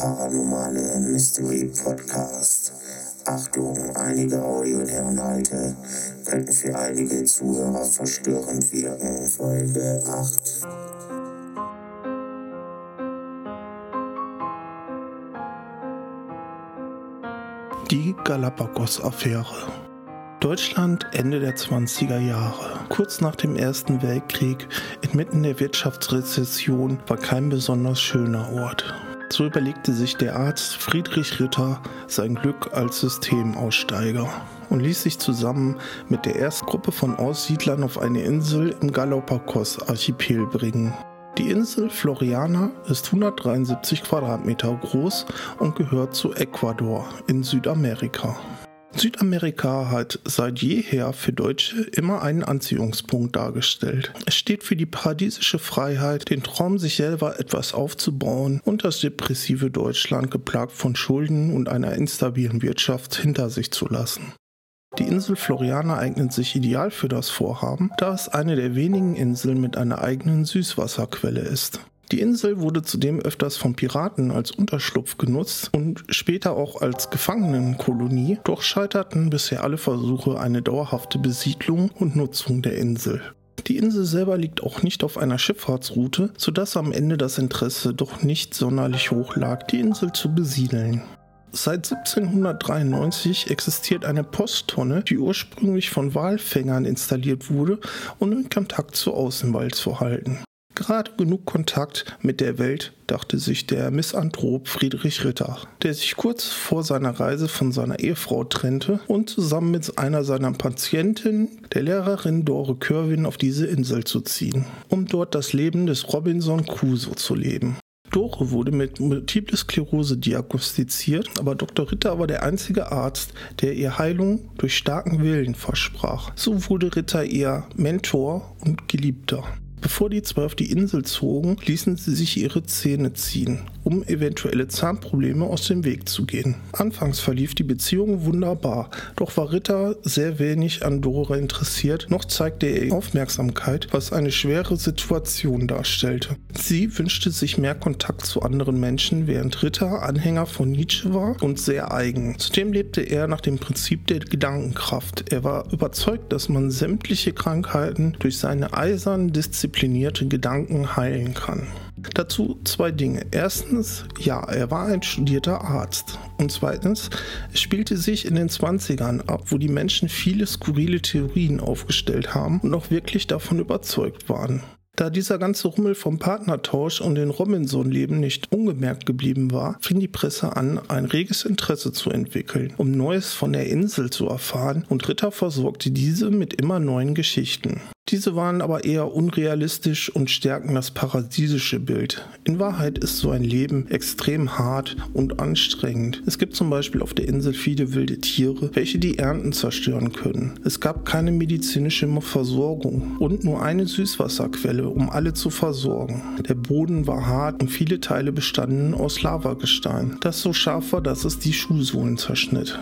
paranormale Mystery Podcast. Achtung, einige Audioinhalte könnten für einige Zuhörer verstörend wirken. Folge 8. Die Galapagos-Affäre. Deutschland Ende der 20er Jahre. Kurz nach dem Ersten Weltkrieg, inmitten der Wirtschaftsrezession, war kein besonders schöner Ort. So überlegte sich der Arzt Friedrich Ritter sein Glück als Systemaussteiger und ließ sich zusammen mit der ersten Gruppe von Aussiedlern auf eine Insel im Galapagos-Archipel bringen. Die Insel Floriana ist 173 Quadratmeter groß und gehört zu Ecuador in Südamerika. Südamerika hat seit jeher für Deutsche immer einen Anziehungspunkt dargestellt. Es steht für die paradiesische Freiheit, den Traum, sich selber etwas aufzubauen und das depressive Deutschland, geplagt von Schulden und einer instabilen Wirtschaft, hinter sich zu lassen. Die Insel Floriana eignet sich ideal für das Vorhaben, da es eine der wenigen Inseln mit einer eigenen Süßwasserquelle ist. Die Insel wurde zudem öfters von Piraten als Unterschlupf genutzt und später auch als Gefangenenkolonie, doch scheiterten bisher alle Versuche eine dauerhafte Besiedlung und Nutzung der Insel. Die Insel selber liegt auch nicht auf einer Schifffahrtsroute, sodass am Ende das Interesse doch nicht sonderlich hoch lag, die Insel zu besiedeln. Seit 1793 existiert eine Posttonne, die ursprünglich von Walfängern installiert wurde, um den Kontakt zur Außenwelt zu halten. Gerade genug Kontakt mit der Welt, dachte sich der Misanthrop Friedrich Ritter, der sich kurz vor seiner Reise von seiner Ehefrau trennte und zusammen mit einer seiner Patientinnen, der Lehrerin Dore Körwin, auf diese Insel zu ziehen, um dort das Leben des Robinson Crusoe zu leben. Dore wurde mit Multiple Sklerose diagnostiziert, aber Dr. Ritter war der einzige Arzt, der ihr Heilung durch starken Willen versprach. So wurde Ritter ihr Mentor und Geliebter. Bevor die zwei auf die Insel zogen, ließen sie sich ihre Zähne ziehen, um eventuelle Zahnprobleme aus dem Weg zu gehen. Anfangs verlief die Beziehung wunderbar, doch war Ritter sehr wenig an Dora interessiert, noch zeigte er Aufmerksamkeit, was eine schwere Situation darstellte. Sie wünschte sich mehr Kontakt zu anderen Menschen, während Ritter Anhänger von Nietzsche war und sehr eigen. Zudem lebte er nach dem Prinzip der Gedankenkraft. Er war überzeugt, dass man sämtliche Krankheiten durch seine eisernen Disziplin disziplinierte Gedanken heilen kann. Dazu zwei Dinge. Erstens, ja, er war ein studierter Arzt. Und zweitens, es spielte sich in den 20ern ab, wo die Menschen viele skurrile Theorien aufgestellt haben und auch wirklich davon überzeugt waren. Da dieser ganze Rummel vom Partnertausch und den Robinson-Leben nicht ungemerkt geblieben war, fing die Presse an, ein reges Interesse zu entwickeln, um Neues von der Insel zu erfahren und Ritter versorgte diese mit immer neuen Geschichten. Diese waren aber eher unrealistisch und stärken das paradiesische Bild. In Wahrheit ist so ein Leben extrem hart und anstrengend. Es gibt zum Beispiel auf der Insel viele wilde Tiere, welche die Ernten zerstören können. Es gab keine medizinische Versorgung und nur eine Süßwasserquelle, um alle zu versorgen. Der Boden war hart und viele Teile bestanden aus Lavagestein, das so scharf war, dass es die Schuhsohlen zerschnitt.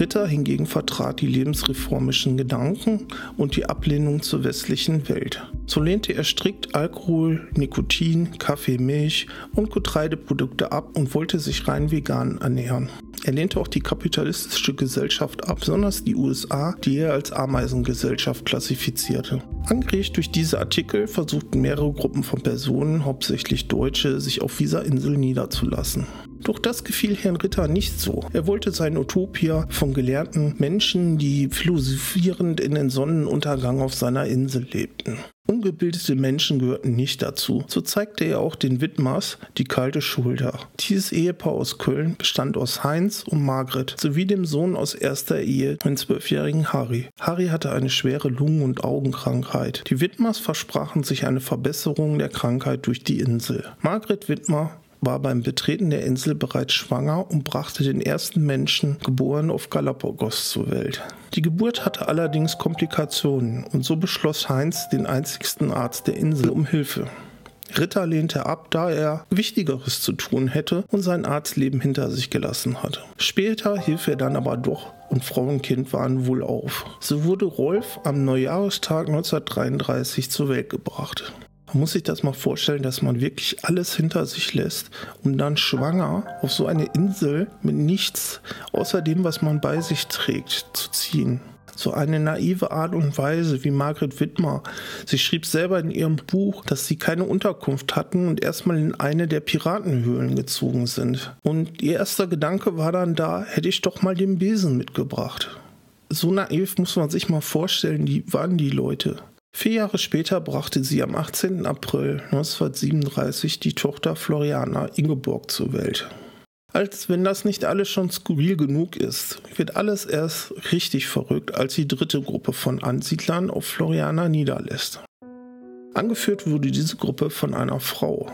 Ritter hingegen vertrat die lebensreformischen Gedanken und die Ablehnung zur westlichen Welt. So lehnte er strikt Alkohol, Nikotin, Kaffee, Milch und Getreideprodukte ab und wollte sich rein vegan ernähren. Er lehnte auch die kapitalistische Gesellschaft ab, besonders die USA, die er als Ameisengesellschaft klassifizierte. Angeregt durch diese Artikel versuchten mehrere Gruppen von Personen, hauptsächlich Deutsche, sich auf dieser Insel niederzulassen. Doch das gefiel Herrn Ritter nicht so. Er wollte sein Utopia von gelernten Menschen, die philosophierend in den Sonnenuntergang auf seiner Insel lebten. Ungebildete Menschen gehörten nicht dazu. So zeigte er auch den Widmers die kalte Schulter. Dieses Ehepaar aus Köln bestand aus Heinz und Margret sowie dem Sohn aus erster Ehe, den zwölfjährigen Harry. Harry hatte eine schwere Lungen- und Augenkrankheit. Die Widmers versprachen sich eine Verbesserung der Krankheit durch die Insel. Margret Widmer war beim Betreten der Insel bereits schwanger und brachte den ersten Menschen, geboren auf Galapagos, zur Welt. Die Geburt hatte allerdings Komplikationen und so beschloss Heinz, den einzigsten Arzt der Insel, um Hilfe. Ritter lehnte ab, da er Wichtigeres zu tun hätte und sein Arztleben hinter sich gelassen hatte. Später half er dann aber doch und Frau und Kind waren wohl auf. So wurde Rolf am Neujahrestag 1933 zur Welt gebracht. Muss sich das mal vorstellen, dass man wirklich alles hinter sich lässt, um dann schwanger auf so eine Insel mit nichts außer dem, was man bei sich trägt, zu ziehen so eine naive Art und Weise wie Margret Wittmer. Sie schrieb selber in ihrem Buch, dass sie keine Unterkunft hatten und erstmal in eine der Piratenhöhlen gezogen sind. Und ihr erster Gedanke war dann da, hätte ich doch mal den Besen mitgebracht. So naiv muss man sich mal vorstellen, die waren die Leute. Vier Jahre später brachte sie am 18. April 1937 die Tochter Floriana Ingeborg zur Welt. Als wenn das nicht alles schon skurril genug ist, wird alles erst richtig verrückt, als die dritte Gruppe von Ansiedlern auf Floriana niederlässt. Angeführt wurde diese Gruppe von einer Frau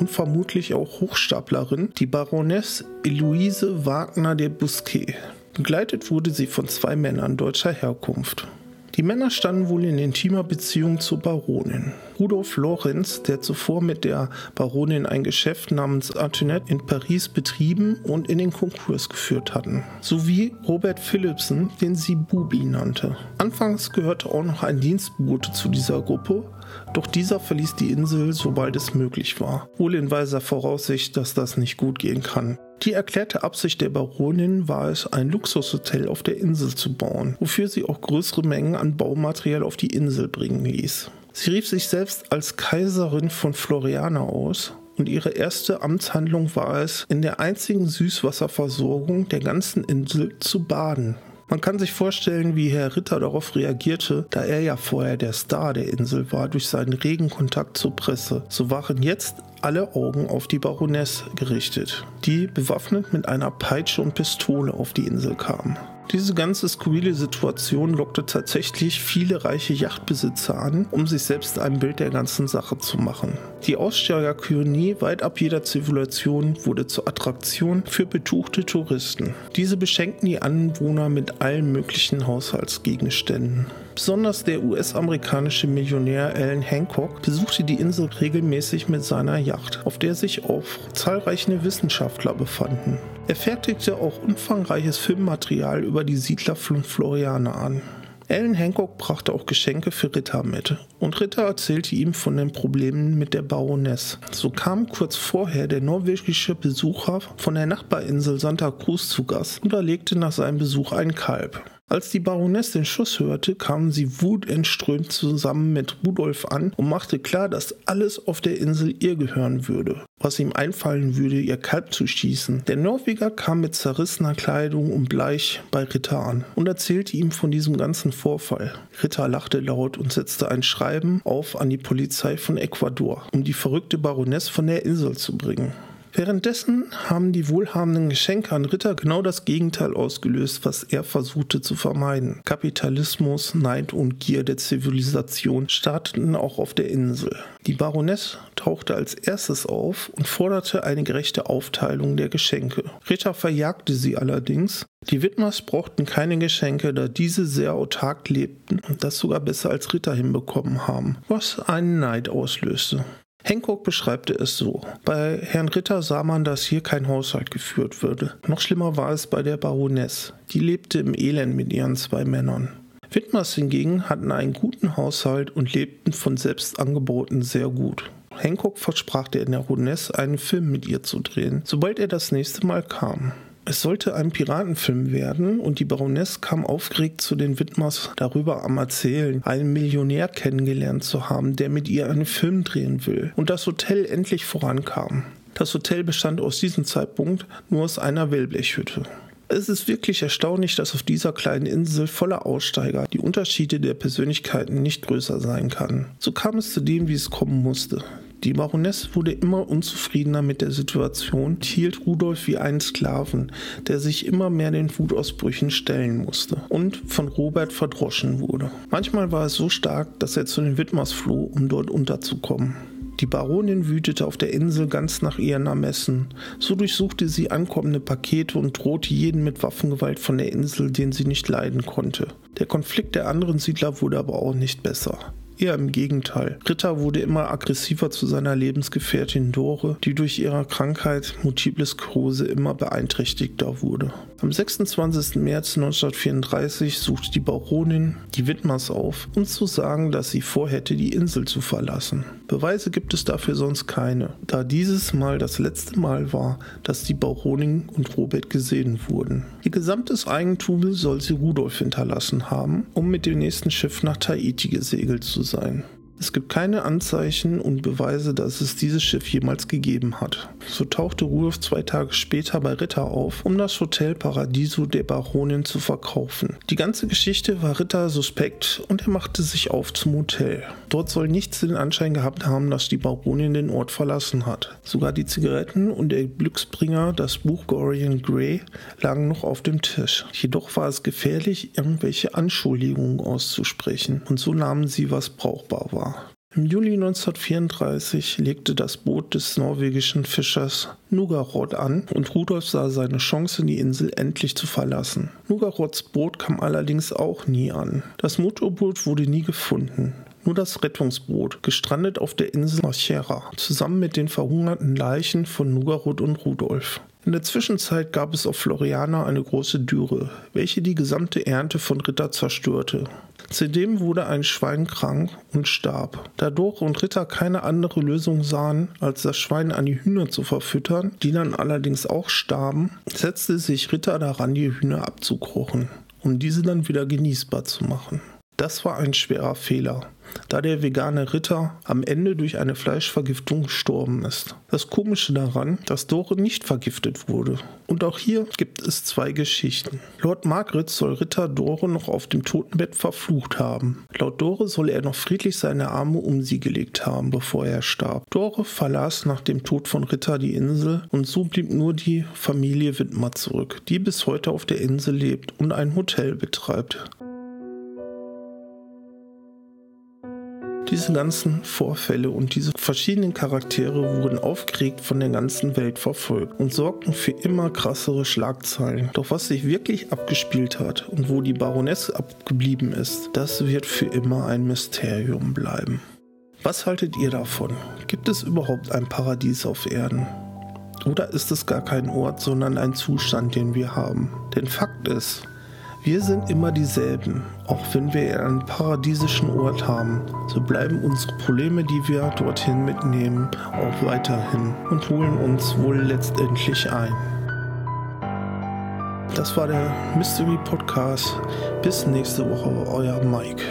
und vermutlich auch Hochstaplerin, die Baroness Eloise Wagner de Bousquet. Begleitet wurde sie von zwei Männern deutscher Herkunft. Die Männer standen wohl in intimer Beziehung zur Baronin. Rudolf Lorenz, der zuvor mit der Baronin ein Geschäft namens Antoinette in Paris betrieben und in den Konkurs geführt hatten, sowie Robert Philipsen, den sie Bubi nannte. Anfangs gehörte auch noch ein Dienstbote zu dieser Gruppe, doch dieser verließ die Insel, sobald es möglich war, wohl in weiser Voraussicht, dass das nicht gut gehen kann. Die erklärte Absicht der Baronin war es, ein Luxushotel auf der Insel zu bauen, wofür sie auch größere Mengen an Baumaterial auf die Insel bringen ließ. Sie rief sich selbst als Kaiserin von Floriana aus und ihre erste Amtshandlung war es, in der einzigen Süßwasserversorgung der ganzen Insel zu baden. Man kann sich vorstellen, wie Herr Ritter darauf reagierte, da er ja vorher der Star der Insel war durch seinen regen Kontakt zur Presse. So waren jetzt alle Augen auf die Baroness gerichtet, die bewaffnet mit einer Peitsche und Pistole auf die Insel kam. Diese ganze skurrile Situation lockte tatsächlich viele reiche Yachtbesitzer an, um sich selbst ein Bild der ganzen Sache zu machen. Die Aussteigerkolonie weit ab jeder Zivilisation wurde zur Attraktion für betuchte Touristen. Diese beschenkten die Anwohner mit allen möglichen Haushaltsgegenständen. Besonders der US-amerikanische Millionär Alan Hancock besuchte die Insel regelmäßig mit seiner Yacht, auf der sich auch zahlreiche Wissenschaftler befanden. Er fertigte auch umfangreiches Filmmaterial über die Siedler von Floriana an. Alan Hancock brachte auch Geschenke für Ritter mit und Ritter erzählte ihm von den Problemen mit der Baroness. So kam kurz vorher der norwegische Besucher von der Nachbarinsel Santa Cruz zu Gast und erlegte nach seinem Besuch ein Kalb. Als die Baroness den Schuss hörte, kam sie wutentströmt zusammen mit Rudolf an und machte klar, dass alles auf der Insel ihr gehören würde, was ihm einfallen würde, ihr Kalb zu schießen. Der Norweger kam mit zerrissener Kleidung und bleich bei Ritter an und erzählte ihm von diesem ganzen Vorfall. Ritter lachte laut und setzte ein Schreiben auf an die Polizei von Ecuador, um die verrückte Baroness von der Insel zu bringen. Währenddessen haben die wohlhabenden Geschenke an Ritter genau das Gegenteil ausgelöst, was er versuchte zu vermeiden. Kapitalismus, Neid und Gier der Zivilisation starteten auch auf der Insel. Die Baroness tauchte als erstes auf und forderte eine gerechte Aufteilung der Geschenke. Ritter verjagte sie allerdings. Die Widmers brauchten keine Geschenke, da diese sehr autark lebten und das sogar besser als Ritter hinbekommen haben, was einen Neid auslöste. Hancock beschreibt es so. Bei Herrn Ritter sah man, dass hier kein Haushalt geführt würde. Noch schlimmer war es bei der Baroness. Die lebte im Elend mit ihren zwei Männern. Widmers hingegen hatten einen guten Haushalt und lebten von Selbstangeboten sehr gut. Hancock versprach der Baroness, einen Film mit ihr zu drehen, sobald er das nächste Mal kam. Es sollte ein Piratenfilm werden und die Baroness kam aufgeregt zu den Widmers darüber am Erzählen, einen Millionär kennengelernt zu haben, der mit ihr einen Film drehen will und das Hotel endlich vorankam. Das Hotel bestand aus diesem Zeitpunkt nur aus einer Wellblechhütte. Es ist wirklich erstaunlich, dass auf dieser kleinen Insel voller Aussteiger die Unterschiede der Persönlichkeiten nicht größer sein kann. So kam es zu dem, wie es kommen musste. Die Baroness wurde immer unzufriedener mit der Situation hielt Rudolf wie einen Sklaven, der sich immer mehr den Wutausbrüchen stellen musste und von Robert verdroschen wurde. Manchmal war es so stark, dass er zu den Widmers floh, um dort unterzukommen. Die Baronin wütete auf der Insel ganz nach ihren Ermessen. So durchsuchte sie ankommende Pakete und drohte jeden mit Waffengewalt von der Insel, den sie nicht leiden konnte. Der Konflikt der anderen Siedler wurde aber auch nicht besser. Eher im Gegenteil. Ritter wurde immer aggressiver zu seiner Lebensgefährtin Dore, die durch ihre Krankheit Multiple Sklerose immer beeinträchtigter wurde. Am 26. März 1934 sucht die Baronin die Widmers auf, um zu sagen, dass sie vorhätte, die Insel zu verlassen. Beweise gibt es dafür sonst keine, da dieses Mal das letzte Mal war, dass die Baronin und Robert gesehen wurden. Ihr gesamtes Eigentum soll sie Rudolf hinterlassen haben, um mit dem nächsten Schiff nach Tahiti gesegelt zu sein. Es gibt keine Anzeichen und Beweise, dass es dieses Schiff jemals gegeben hat. So tauchte Rudolf zwei Tage später bei Ritter auf, um das Hotel Paradiso der Baronin zu verkaufen. Die ganze Geschichte war Ritter suspekt und er machte sich auf zum Hotel. Dort soll nichts den Anschein gehabt haben, dass die Baronin den Ort verlassen hat. Sogar die Zigaretten und der Glücksbringer, das Buch Gorian Gray, lagen noch auf dem Tisch. Jedoch war es gefährlich, irgendwelche Anschuldigungen auszusprechen und so nahmen sie, was brauchbar war. Im Juli 1934 legte das Boot des norwegischen Fischers Nugarod an und Rudolf sah seine Chance, die Insel endlich zu verlassen. Nugarods Boot kam allerdings auch nie an. Das Motorboot wurde nie gefunden. Nur das Rettungsboot, gestrandet auf der Insel Marchera, zusammen mit den verhungerten Leichen von Nugarod und Rudolf. In der Zwischenzeit gab es auf Floriana eine große Dürre, welche die gesamte Ernte von Ritter zerstörte. Zudem wurde ein Schwein krank und starb. Da Dore und Ritter keine andere Lösung sahen, als das Schwein an die Hühner zu verfüttern, die dann allerdings auch starben, setzte sich Ritter daran, die Hühner abzukochen, um diese dann wieder genießbar zu machen. Das war ein schwerer Fehler, da der vegane Ritter am Ende durch eine Fleischvergiftung gestorben ist. Das Komische daran, dass Dore nicht vergiftet wurde. Und auch hier gibt es zwei Geschichten. Lord Margaret soll Ritter Dore noch auf dem Totenbett verflucht haben. Laut Dore soll er noch friedlich seine Arme um sie gelegt haben, bevor er starb. Dore verlas nach dem Tod von Ritter die Insel und so blieb nur die Familie Widmer zurück, die bis heute auf der Insel lebt und ein Hotel betreibt. Diese ganzen Vorfälle und diese verschiedenen Charaktere wurden aufgeregt von der ganzen Welt verfolgt und sorgten für immer krassere Schlagzeilen. Doch was sich wirklich abgespielt hat und wo die Baroness abgeblieben ist, das wird für immer ein Mysterium bleiben. Was haltet ihr davon? Gibt es überhaupt ein Paradies auf Erden? Oder ist es gar kein Ort, sondern ein Zustand, den wir haben? Denn Fakt ist, wir sind immer dieselben, auch wenn wir einen paradiesischen Ort haben. So bleiben unsere Probleme, die wir dorthin mitnehmen, auch weiterhin und holen uns wohl letztendlich ein. Das war der Mystery Podcast. Bis nächste Woche, euer Mike.